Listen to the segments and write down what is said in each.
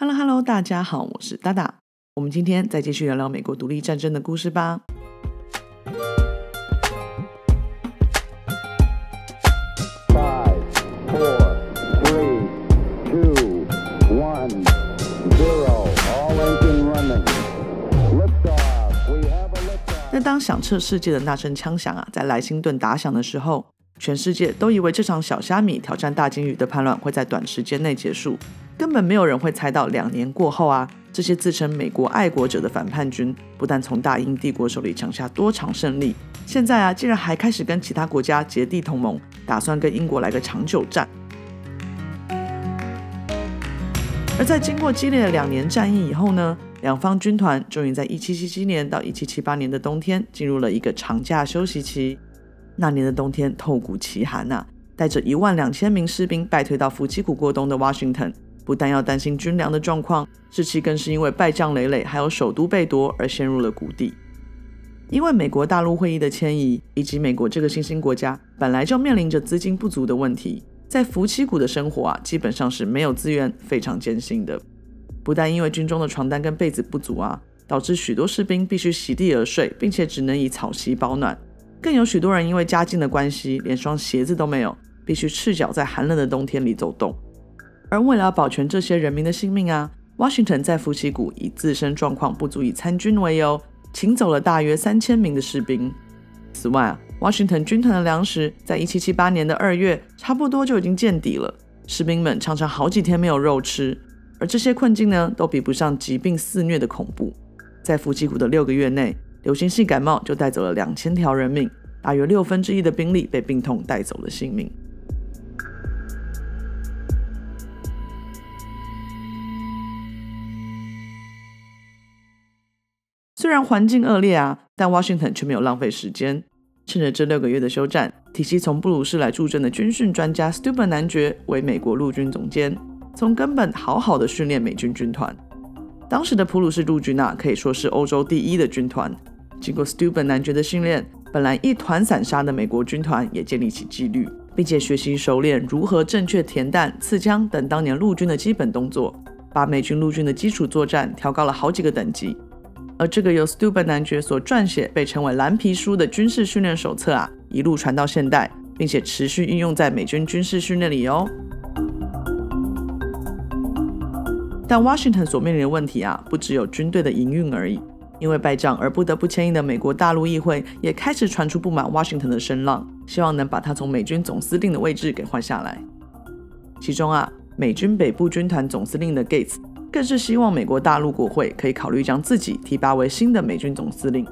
Hello Hello，大家好，我是达达。我们今天再继续聊聊美国独立战争的故事吧。Five, four, three, two, one, zero. All engine running. Liftoff. We have a liftoff. 那当响彻世界的那声枪响啊，在莱辛顿打响的时候，全世界都以为这场小虾米挑战大鲸鱼的叛乱会在短时间内结束，根本没有人会猜到两年过后啊，这些自称美国爱国者的反叛军，不但从大英帝国手里抢下多场胜利，现在啊，竟然还开始跟其他国家结缔同盟，打算跟英国来个长久战。而在经过激烈的两年战役以后呢，两方军团终于在1777年到1778年的冬天进入了一个长假休息期。那年的冬天透骨奇寒呐、带着一万两千名士兵败退到福奇谷过冬的华盛顿不但要担心军粮的状况，士气更是因为败将累累，还有首都被夺而陷入了谷底。因为美国大陆会议的迁移，以及美国这个新兴国家本来就面临着资金不足的问题，在福奇谷的生活啊，基本上是没有资源，非常艰辛的。不但因为军中的床单跟被子不足啊，导致许多士兵必须席地而睡，并且只能以草席保暖。更有许多人因为家境的关系，连双鞋子都没有，必须赤脚在寒冷的冬天里走动。而为了保全这些人民的性命啊，Washington 在福奇谷以自身状况不足以参军为由，请走了大约三千名的士兵。此外啊，Washington 军团的粮食在1778年的二月差不多就已经见底了，士兵们常常好几天没有肉吃。而这些困境呢，都比不上疾病肆虐的恐怖。在福奇谷的六个月内，流行性感冒就带走了两千条人命，大约六分之一的兵力被病痛带走了性命。虽然环境恶劣啊，但 Washington 却没有浪费时间，趁着这六个月的休战，体系从布鲁士来助阵的军训专家 Stu Ben 男爵为美国陆军总监，从根本好好的训练美军军团。当时的普鲁士陆军啊，可以说是欧洲第一的军团。经过 Stu Ben 男爵的训练，本来一团散沙的美国军团也建立起纪律，并且学习熟练如何正确填弹、刺枪等当年陆军的基本动作，把美军陆军的基础作战调高了好几个等级。而这个由 Steuben 男爵所撰写、被称为“蓝皮书”的军事训练手册啊，一路传到现代，并且持续运用在美军军事训练里哦。但 Washington 所面临的问题啊，不只有军队的营运而已。因为败仗而不得不迁移的美国大陆议会，也开始传出不满 Washington 的声浪，希望能把他从美军总司令的位置给换下来。其中啊，美军北部军团总司令的 Gates 更是希望美国大陆国会可以考虑将自己提拔为新的美军总司令。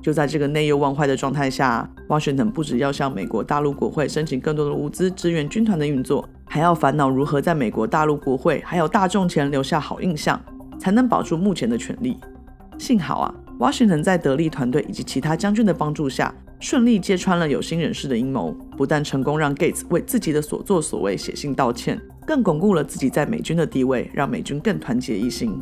就在这个内忧外患的状态下华盛顿不只要向美国大陆国会申请更多的物资支援军团的运作，还要烦恼如何在美国大陆国会还有大众前留下好印象，才能保住目前的权利。幸好啊，Washington 在得力团队以及其他将军的帮助下，顺利揭穿了有心人士的阴谋，不但成功让 Gates 为自己的所作所为写信道歉，更巩固了自己在美军的地位，让美军更团结一心。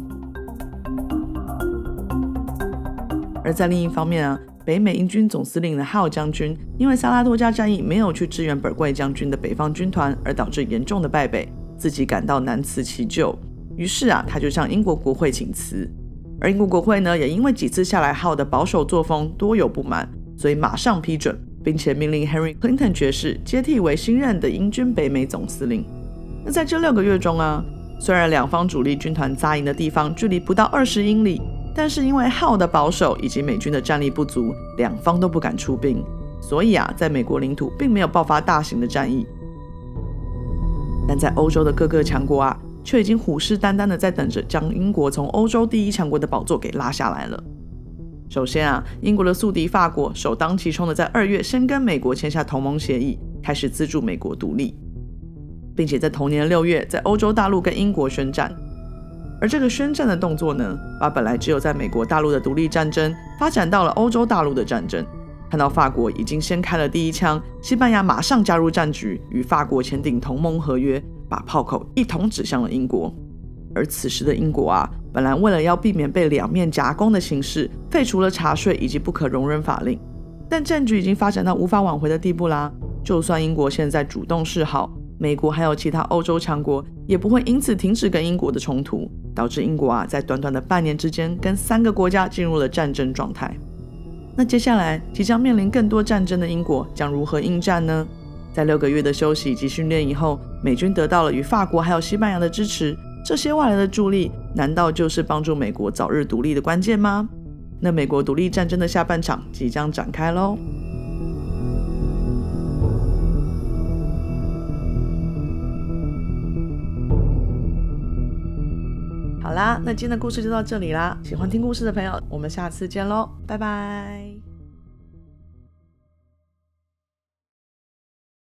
而在另一方面啊，北美英军总司令的 Howe 将军因为萨拉托加战役没有去支援本贵将军的北方军团，而导致严重的败北，自己感到难辞其咎，于是啊，他就向英国国会请辞。而英国国会呢，也因为几次下来号的保守作风多有不满，所以马上批准，并且命令 Henry Clinton 爵士接替为新任的英军北美总司令。那在这六个月中啊，虽然两方主力军团扎营的地方距离不到二十英里，但是因为号的保守以及美军的战力不足，两方都不敢出兵，所以啊，在美国领土并没有爆发大型的战役。但在欧洲的各个强国啊，却已经虎视眈眈的在等着将英国从欧洲第一强国的宝座给拉下来了。首先啊，英国的宿敌法国首当其冲的在二月先跟美国签下同盟协议，开始资助美国独立，并且在同年六月在欧洲大陆跟英国宣战。而这个宣战的动作呢，把本来只有在美国大陆的独立战争发展到了欧洲大陆的战争。看到法国已经先开了第一枪，西班牙马上加入战局，与法国签订同盟合约，把炮口一同指向了英国。而此时的英国啊，本来为了要避免被两面夹攻的形势，废除了茶税以及不可容忍法令。但战局已经发展到无法挽回的地步啦。就算英国现在主动示好，美国还有其他欧洲强国也不会因此停止跟英国的冲突，导致英国啊在短短的半年之间跟三个国家进入了战争状态。那接下来即将面临更多战争的英国将如何应战呢？在六个月的休息以及训练以后，美军得到了与法国还有西班牙的支持，这些外来的助力难道就是帮助美国早日独立的关键吗？那美国独立战争的下半场即将展开喽！好啦，那今天的故事就到这里啦。喜欢听故事的朋友，我们下次见喽，拜拜。